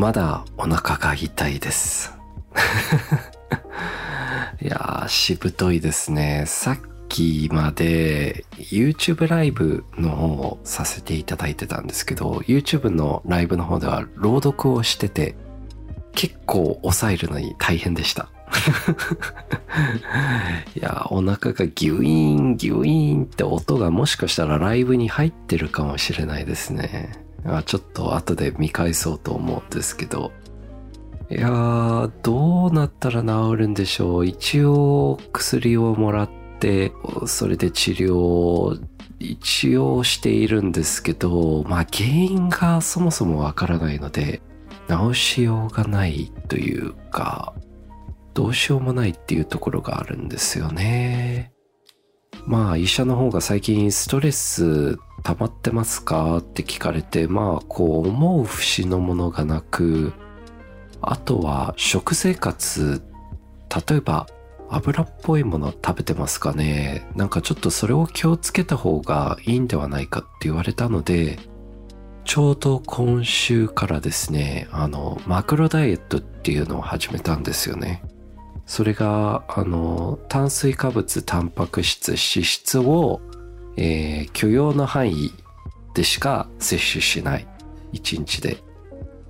まだお腹が痛いです。いやーしぶといですね。さっきまで YouTube ライブの方をさせていただいてたんですけど YouTube のライブの方では朗読をしてて結構抑えるのに大変でした。いやお腹がギュイーンギュイーンって音がもしかしたらライブに入ってるかもしれないですね。ちょっと後で見返そうと思うんですけど。いやー、どうなったら治るんでしょう。一応薬をもらって、それで治療を一応しているんですけど、まあ原因がそもそもわからないので、治しようがないというか、どうしようもないっていうところがあるんですよね。まあ医者の方が最近ストレス溜まってますか？って聞かれて、まあ、こう思う節のものがなく、あとは食生活、例えば油っぽいもの食べてますかねなんかちょっとそれを気をつけた方がいいんではないかって言われたので、ちょうど今週からですね、あの、マクロダイエットっていうのを始めたんですよね。それが、あの、炭水化物、タンパク質、脂質をえー、許容の範囲でしか摂取しない。1日で。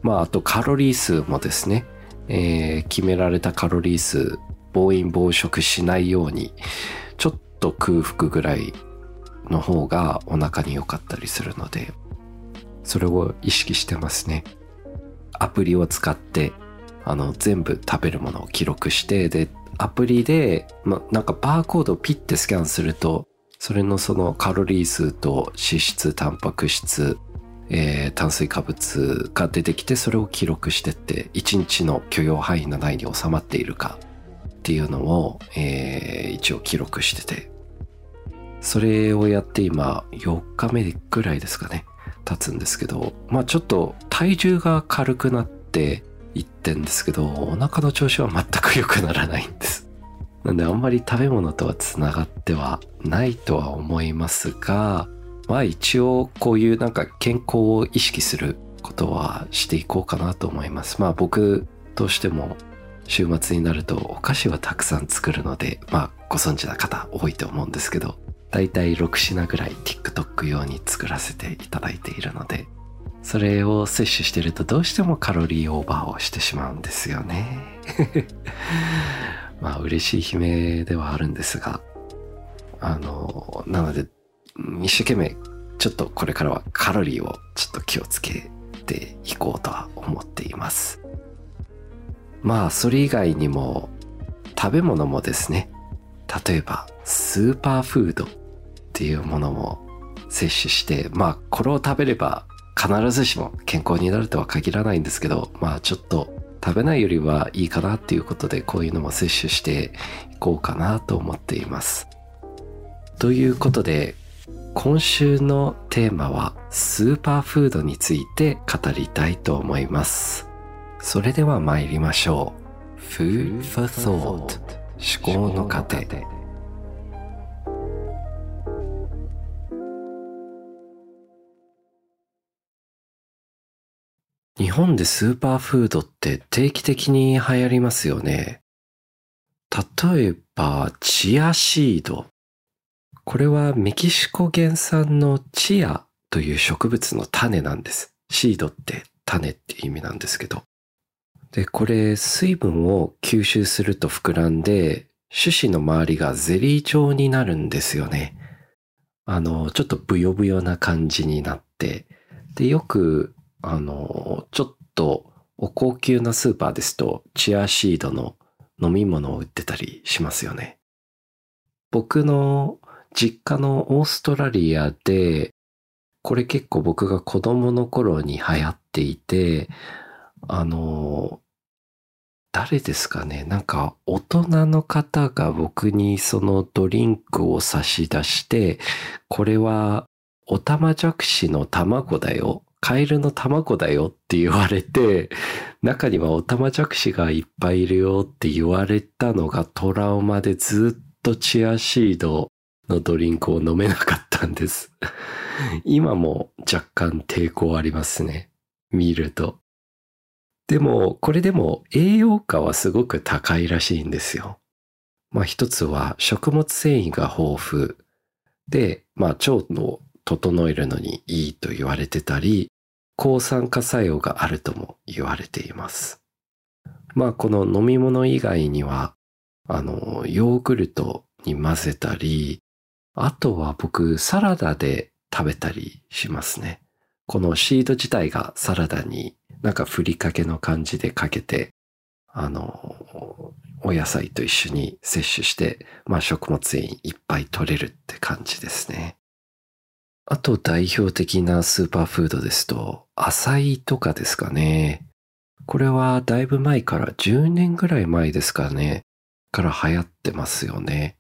まあ、あとカロリー数もですね、えー、決められたカロリー数、暴飲暴食しないように、ちょっと空腹ぐらいの方がお腹に良かったりするので、それを意識してますね。アプリを使って、あの、全部食べるものを記録して、で、アプリで、ま、なんかバーコードをピッてスキャンすると、それのそのカロリー数と脂質、タンパク質、えー、炭水化物が出てきてそれを記録してって1日の許容範囲の内に収まっているかっていうのを、えー、一応記録してて。それをやって今4日目ぐらいですかね経つんですけどまあちょっと体重が軽くなっていってんですけどお腹の調子は全く良くならないんです。なんであんまり食べ物とはつながってはないとは思いますが、まあ一応こういうなんか健康を意識することはしていこうかなと思います。まあ僕としても週末になるとお菓子はたくさん作るので、まあご存知な方多いと思うんですけど、だいたい6品ぐらい TikTok 用に作らせていただいているので、それを摂取してるとどうしてもカロリーオーバーをしてしまうんですよね。まあ嬉しい悲鳴ではあるんですが、あの、なので、一生懸命、ちょっとこれからはカロリーをちょっと気をつけていこうとは思っています。まあ、それ以外にも、食べ物もですね、例えば、スーパーフードっていうものも摂取して、まあ、これを食べれば必ずしも健康になるとは限らないんですけど、まあ、ちょっと食べないよりはいいかなっていうことでこういうのも摂取していこうかなと思っています。ということで今週のテーマはスーパーフードについて語りたいと思います。それでは参りましょう。Food for Thought 思考の過日本でスーパーフードって定期的に流行りますよね。例えば、チアシード。これはメキシコ原産のチアという植物の種なんです。シードって種って意味なんですけど。で、これ水分を吸収すると膨らんで、種子の周りがゼリー状になるんですよね。あの、ちょっとブヨブヨな感じになって。で、よくあの、ちょっとお高級なスーパーですと、チアシードの飲み物を売ってたりしますよね。僕の実家のオーストラリアで、これ結構僕が子供の頃に流行っていて、あの、誰ですかね？なんか大人の方が僕にそのドリンクを差し出して、これはオタマジャクシの卵だよ。カエルの卵だよって言われて、中にはオタマジャクシがいっぱいいるよって言われたのがトラウマでずっとチアシードのドリンクを飲めなかったんです。今も若干抵抗ありますね。見ると。でも、これでも栄養価はすごく高いらしいんですよ。まあ一つは食物繊維が豊富で、まあ腸の整えるのにいいと言われてたり、抗酸化作用があるとも言われています。まあこの飲み物以外には、あの、ヨーグルトに混ぜたり、あとは僕サラダで食べたりしますね。このシード自体がサラダになんかふりかけの感じでかけて、あの、お野菜と一緒に摂取して、まあ食物繊維いっぱい取れるって感じですね。あと代表的なスーパーフードですと、アサイとかですかね。これはだいぶ前から10年ぐらい前ですかね。から流行ってますよね。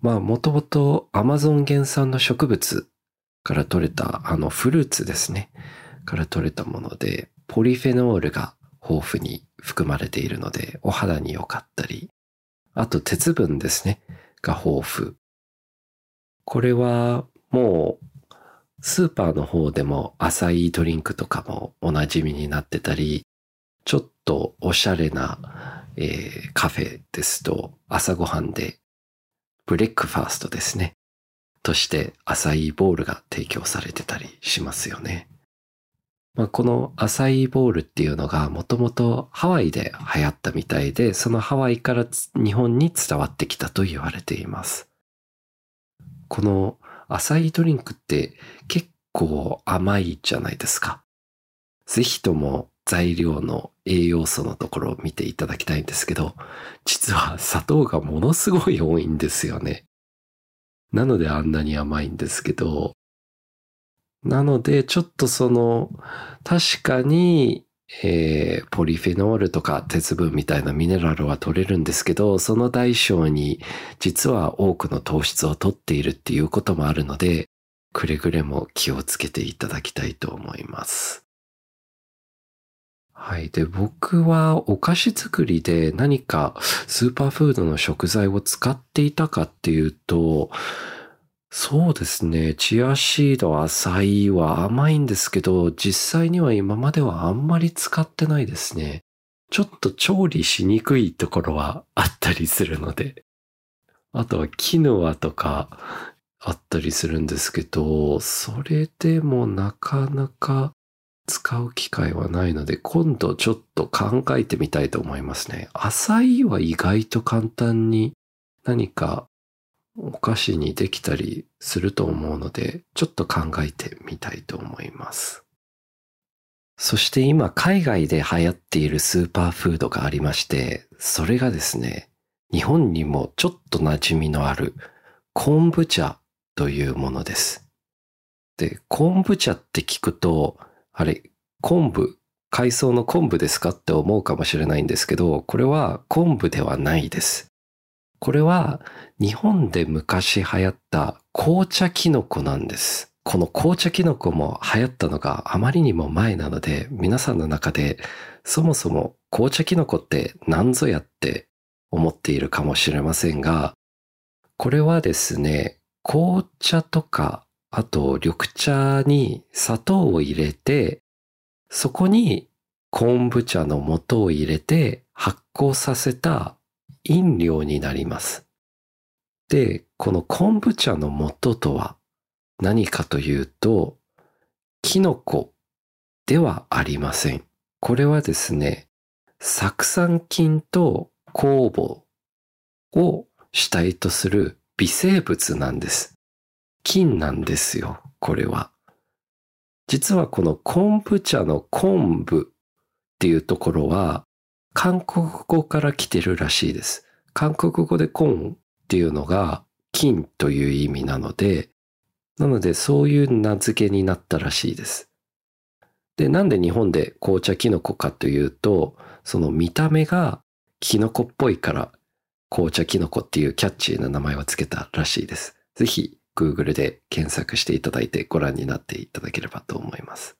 まあもともとアマゾン原産の植物から取れたあのフルーツですね。から取れたもので、ポリフェノールが豊富に含まれているので、お肌に良かったり、あと鉄分ですね、が豊富。これはもう、スーパーの方でもアサイードリンクとかもおなじみになってたり、ちょっとおしゃれな、えー、カフェですと朝ごはんでブレックファーストですね。としてアサイーボールが提供されてたりしますよね。まあ、このアサイーボールっていうのがもともとハワイで流行ったみたいで、そのハワイから日本に伝わってきたと言われています。この浅いドリンクって結構甘いじゃないですか。ぜひとも材料の栄養素のところを見ていただきたいんですけど、実は砂糖がものすごい多いんですよね。なのであんなに甘いんですけど、なのでちょっとその、確かにえー、ポリフェノールとか鉄分みたいなミネラルは取れるんですけど、その代償に実は多くの糖質を取っているっていうこともあるので、くれぐれも気をつけていただきたいと思います。はい。で、僕はお菓子作りで何かスーパーフードの食材を使っていたかっていうと、そうですね。チアシード、アサイは甘いんですけど、実際には今まではあんまり使ってないですね。ちょっと調理しにくいところはあったりするので。あとはキヌアとかあったりするんですけど、それでもなかなか使う機会はないので、今度ちょっと考えてみたいと思いますね。アサイは意外と簡単に何かお菓子にできたりすると思うので、ちょっと考えてみたいと思います。そして今海外で流行っているスーパーフードがありまして、それがですね、日本にもちょっと馴染みのある昆布茶というものです。で、昆布茶って聞くと、あれ、昆布、海藻の昆布ですかって思うかもしれないんですけど、これは昆布ではないです。これは日本で昔流行った紅茶キノコなんです。この紅茶キノコも流行ったのがあまりにも前なので、皆さんの中でそもそも紅茶キノコって何ぞやって思っているかもしれませんが、これはですね、紅茶とか、あと緑茶に砂糖を入れて、そこに昆布茶の素を入れて発酵させた飲料になります。で、この昆布茶の元とは何かというと、キノコではありません。これはですね、酢酸菌と酵母を主体とする微生物なんです。菌なんですよ、これは。実はこの昆布茶の昆布っていうところは、韓国語から来てるらしいです。韓国語でコンっていうのが金という意味なので、なのでそういう名付けになったらしいです。で、なんで日本で紅茶キノコかというと、その見た目がキノコっぽいから紅茶キノコっていうキャッチーな名前を付けたらしいです。ぜひ Google で検索していただいてご覧になっていただければと思います。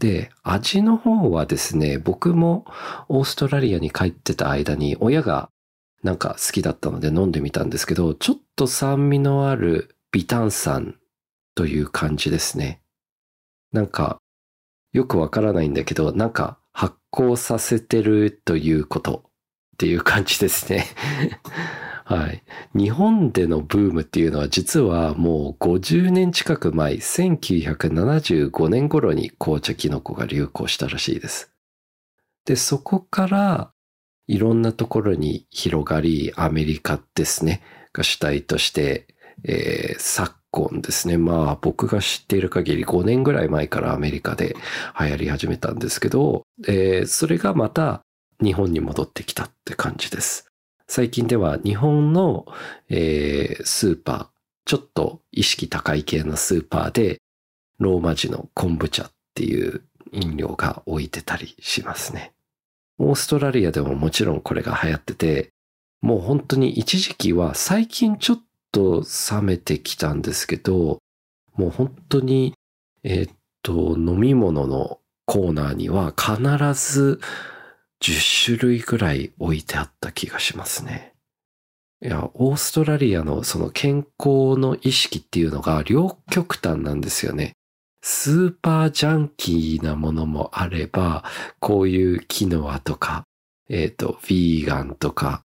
で、味の方はですね、僕もオーストラリアに帰ってた間に親がなんか好きだったので飲んでみたんですけど、ちょっと酸味のある微炭酸という感じですね。なんかよくわからないんだけど、なんか発酵させてるということっていう感じですねはい。日本でのブームっていうのは実はもう50年近く前、1975年頃に紅茶キノコが流行したらしいです。で、そこからいろんなところに広がり、アメリカですね、が主体として、えー、昨今ですね。まあ僕が知っている限り5年ぐらい前からアメリカで流行り始めたんですけど、えー、それがまた日本に戻ってきたって感じです。最近では日本の、えー、スーパー、ちょっと意識高い系のスーパーで、ローマ字の昆布茶っていう飲料が置いてたりしますね。オーストラリアでももちろんこれが流行ってて、もう本当に一時期は最近ちょっと冷めてきたんですけど、もう本当に、えー、っと、飲み物のコーナーには必ず10種類ぐらい置いてあった気がしますね。いや、オーストラリアのその健康の意識っていうのが両極端なんですよね。スーパージャンキーなものもあれば、こういうキノアとか、えっ、ー、と、ヴィーガンとか、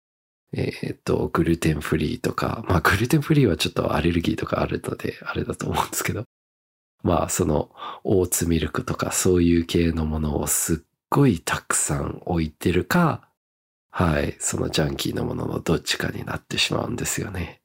えっ、ー、と、グルテンフリーとか、まあ、グルテンフリーはちょっとアレルギーとかあるので、あれだと思うんですけど、まあ、その、オーツミルクとか、そういう系のものをすっごいたくさん置いてるか、はい、そのジャンキーなもののどっちかになってしまうんですよね。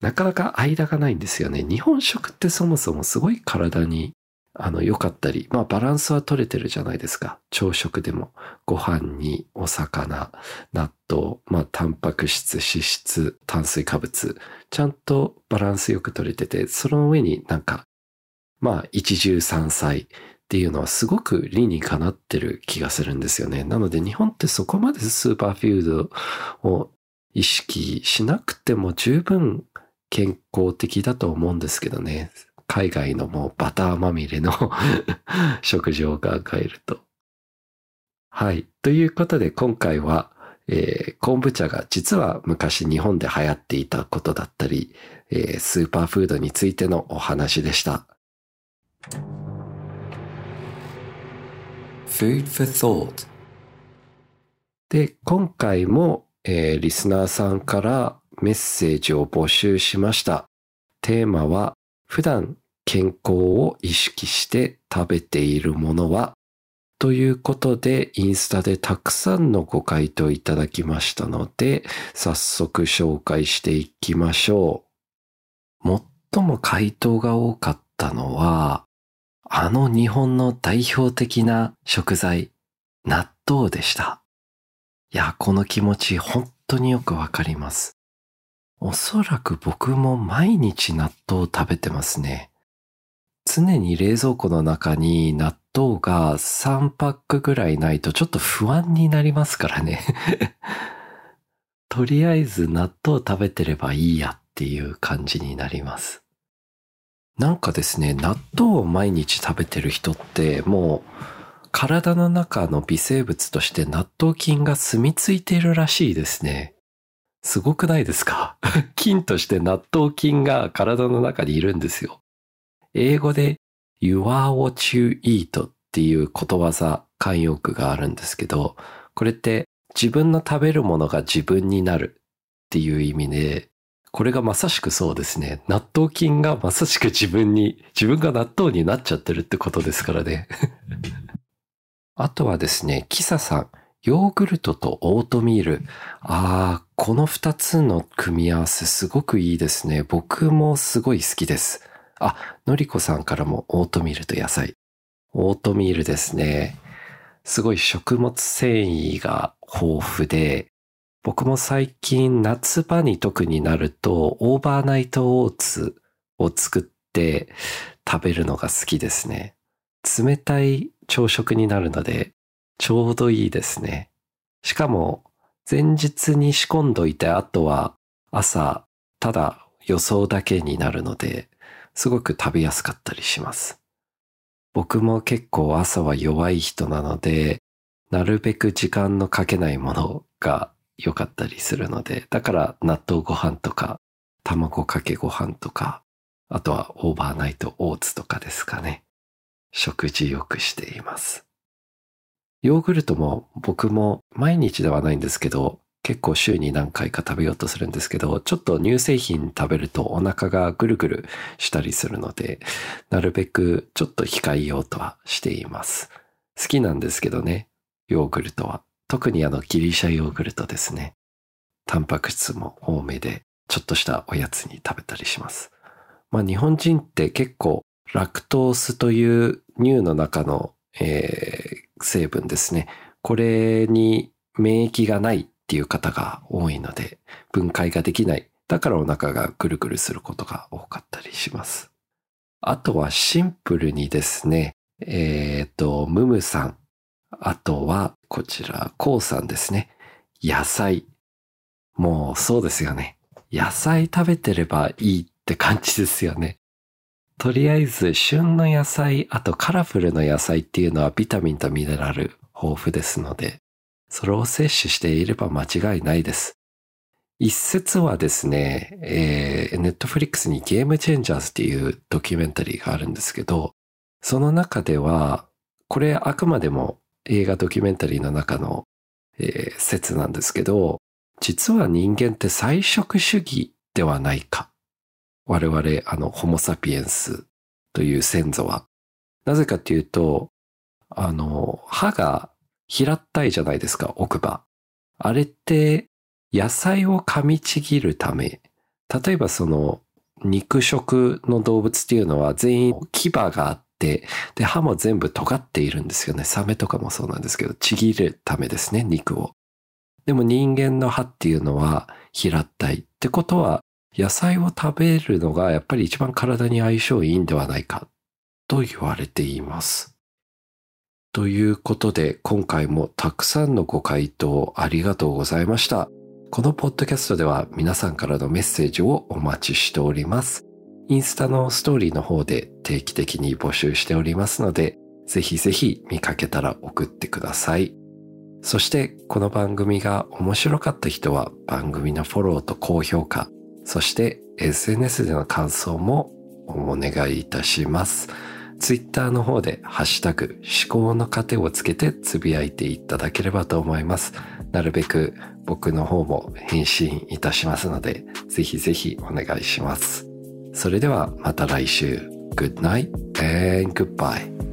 なかなか間がないんですよね。日本食ってそもそもすごい体にあの良かったり、まあバランスは取れてるじゃないですか。朝食でもご飯にお魚、納豆、まあタンパク質、脂質、炭水化物、ちゃんとバランスよく取れてて、その上になんか、まあ一汁三菜、っていうのはすごく理にかなってる気がするんですよね。なので日本ってそこまでスーパーフュードを意識しなくても十分健康的だと思うんですけどね。海外のもうバターまみれの 食事を考えると。はい。ということで今回は、えー、昆布茶が実は昔日本で流行っていたことだったり、えー、スーパーフードについてのお話でした。Food for Thought で、今回も、えー、リスナーさんからメッセージを募集しました。テーマは、普段健康を意識して食べているものは？ということで、インスタでたくさんのご回答いただきましたので、早速紹介していきましょう。最も回答が多かったのは、あの日本の代表的な食材、納豆でした。いや、この気持ち本当によくわかります。おそらく僕も毎日納豆を食べてますね。常に冷蔵庫の中に納豆が3パックぐらいないとちょっと不安になりますからね とりあえず納豆食べてればいいやっていう感じになります。なんかですね、納豆を毎日食べてる人ってもう体の中の微生物として納豆菌が住み着いているらしいですね。すごくないですか？菌として納豆菌が体の中にいるんですよ。英語で You are what you eat っていうことわざ、慣用句があるんですけど、これって自分の食べるものが自分になるっていう意味で、これがまさしくそうですね。納豆菌がまさしく自分に、自分が納豆になっちゃってるってことですからね。あとはですね、キサさん、ヨーグルトとオートミール。ああ、この二つの組み合わせすごくいいですね。僕もすごい好きです。あ、のりこさんからもオートミールと野菜。オートミールですね。すごい食物繊維が豊富で、僕も最近夏場に特になるとオーバーナイトオーツを作って食べるのが好きですね。冷たい朝食になるのでちょうどいいですね。しかも前日に仕込んどいてあとは朝ただ予想だけになるのですごく食べやすかったりします。僕も結構朝は弱い人なのでなるべく時間のかけないものが良かったりするので、だから納豆ご飯とか、卵かけご飯とか、あとはオーバーナイトオーツとかですかね。食事よくしています。ヨーグルトも僕も毎日ではないんですけど、結構週に何回か食べようとするんですけど、ちょっと乳製品食べるとお腹がぐるぐるしたりするので、なるべくちょっと控えようとはしています。好きなんですけどね、ヨーグルトは。特にあのギリシャヨーグルトですね。タンパク質も多めで、ちょっとしたおやつに食べたりします。まあ日本人って結構ラクトースという乳の中の、えー、成分ですね。これに免疫がないっていう方が多いので、分解ができない。だからお腹がぐるぐるすることが多かったりします。あとはシンプルにですね、えっ、ー、と、ムムさんあとは、こちら、コウさんですね。野菜。もうそうですよね。野菜食べてればいいって感じですよね。とりあえず、旬の野菜、あとカラフルの野菜っていうのはビタミンとミネラル豊富ですので、それを摂取していれば間違いないです。一説はですね、えー、ネットフリックスにゲームチェンジャーズっていうドキュメンタリーがあるんですけど、その中では、これあくまでも映画ドキュメンタリーの中の、えー、説なんですけど、実は人間って菜食主義ではないか。我々、あの、ホモサピエンスという先祖は。なぜかっていうと、あの、歯が平たいじゃないですか、奥歯。あれって、野菜を噛みちぎるため、例えばその、肉食の動物っていうのは全員牙があって、で、歯も全部尖っているんですよね。サメとかもそうなんですけど、ちぎるためですね、肉を。でも人間の歯っていうのは平たいってことは、野菜を食べるのがやっぱり一番体に相性いいんではないかと言われています。ということで今回もたくさんのご回答ありがとうございました。このポッドキャストでは皆さんからのメッセージをお待ちしております。インスタのストーリーの方で定期的に募集しておりますので、ぜひぜひ見かけたら送ってください。そしてこの番組が面白かった人は番組のフォローと高評価、そして SNS での感想もお願いいたします。ツイッターの方でハッシュタグ思考の糧をつけてつぶやいていただければと思います。なるべく僕の方も返信いたしますので、ぜひぜひお願いします。それではまた来週。Good night and goodbye.